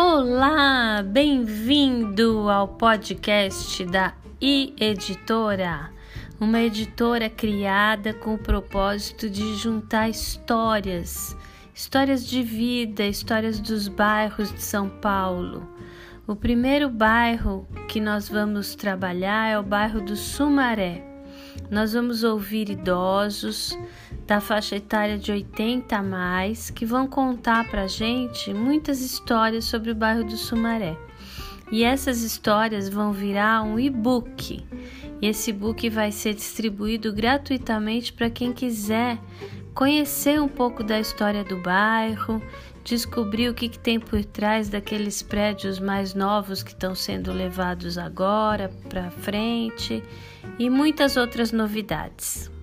Olá, bem-vindo ao podcast da I Editora, uma editora criada com o propósito de juntar histórias, histórias de vida, histórias dos bairros de São Paulo. O primeiro bairro que nós vamos trabalhar é o bairro do Sumaré. Nós vamos ouvir idosos da faixa etária de 80 a mais que vão contar para gente muitas histórias sobre o bairro do Sumaré. E essas histórias vão virar um e-book. E esse e-book vai ser distribuído gratuitamente para quem quiser conhecer um pouco da história do bairro, descobrir o que, que tem por trás daqueles prédios mais novos que estão sendo levados agora para frente e muitas outras novidades.